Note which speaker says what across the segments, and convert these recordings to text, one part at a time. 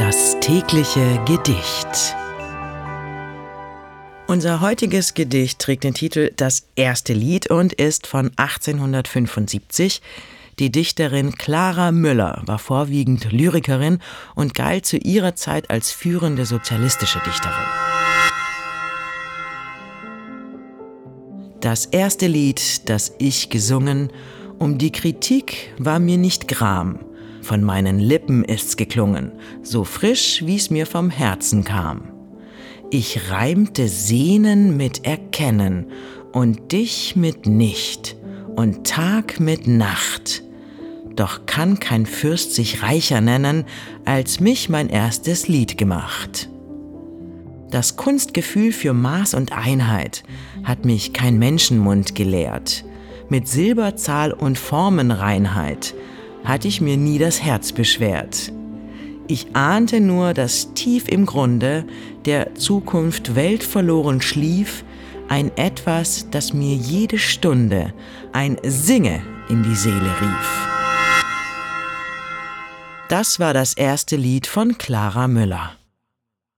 Speaker 1: Das tägliche Gedicht. Unser heutiges Gedicht trägt den Titel Das erste Lied und ist von 1875. Die Dichterin Clara Müller war vorwiegend Lyrikerin und galt zu ihrer Zeit als führende sozialistische Dichterin. Das erste Lied, das ich gesungen, um die Kritik war mir nicht Gram. Von meinen Lippen ist's geklungen, so frisch, wie's mir vom Herzen kam. Ich reimte Sehnen mit Erkennen und dich mit Nicht und Tag mit Nacht. Doch kann kein Fürst sich reicher nennen, als mich mein erstes Lied gemacht. Das Kunstgefühl für Maß und Einheit hat mich kein Menschenmund gelehrt. Mit Silberzahl und Formenreinheit hatte ich mir nie das Herz beschwert. Ich ahnte nur, dass tief im Grunde der Zukunft weltverloren schlief, ein Etwas, das mir jede Stunde ein Singe in die Seele rief. Das war das erste Lied von Clara Müller.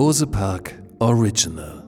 Speaker 2: Bose Park Original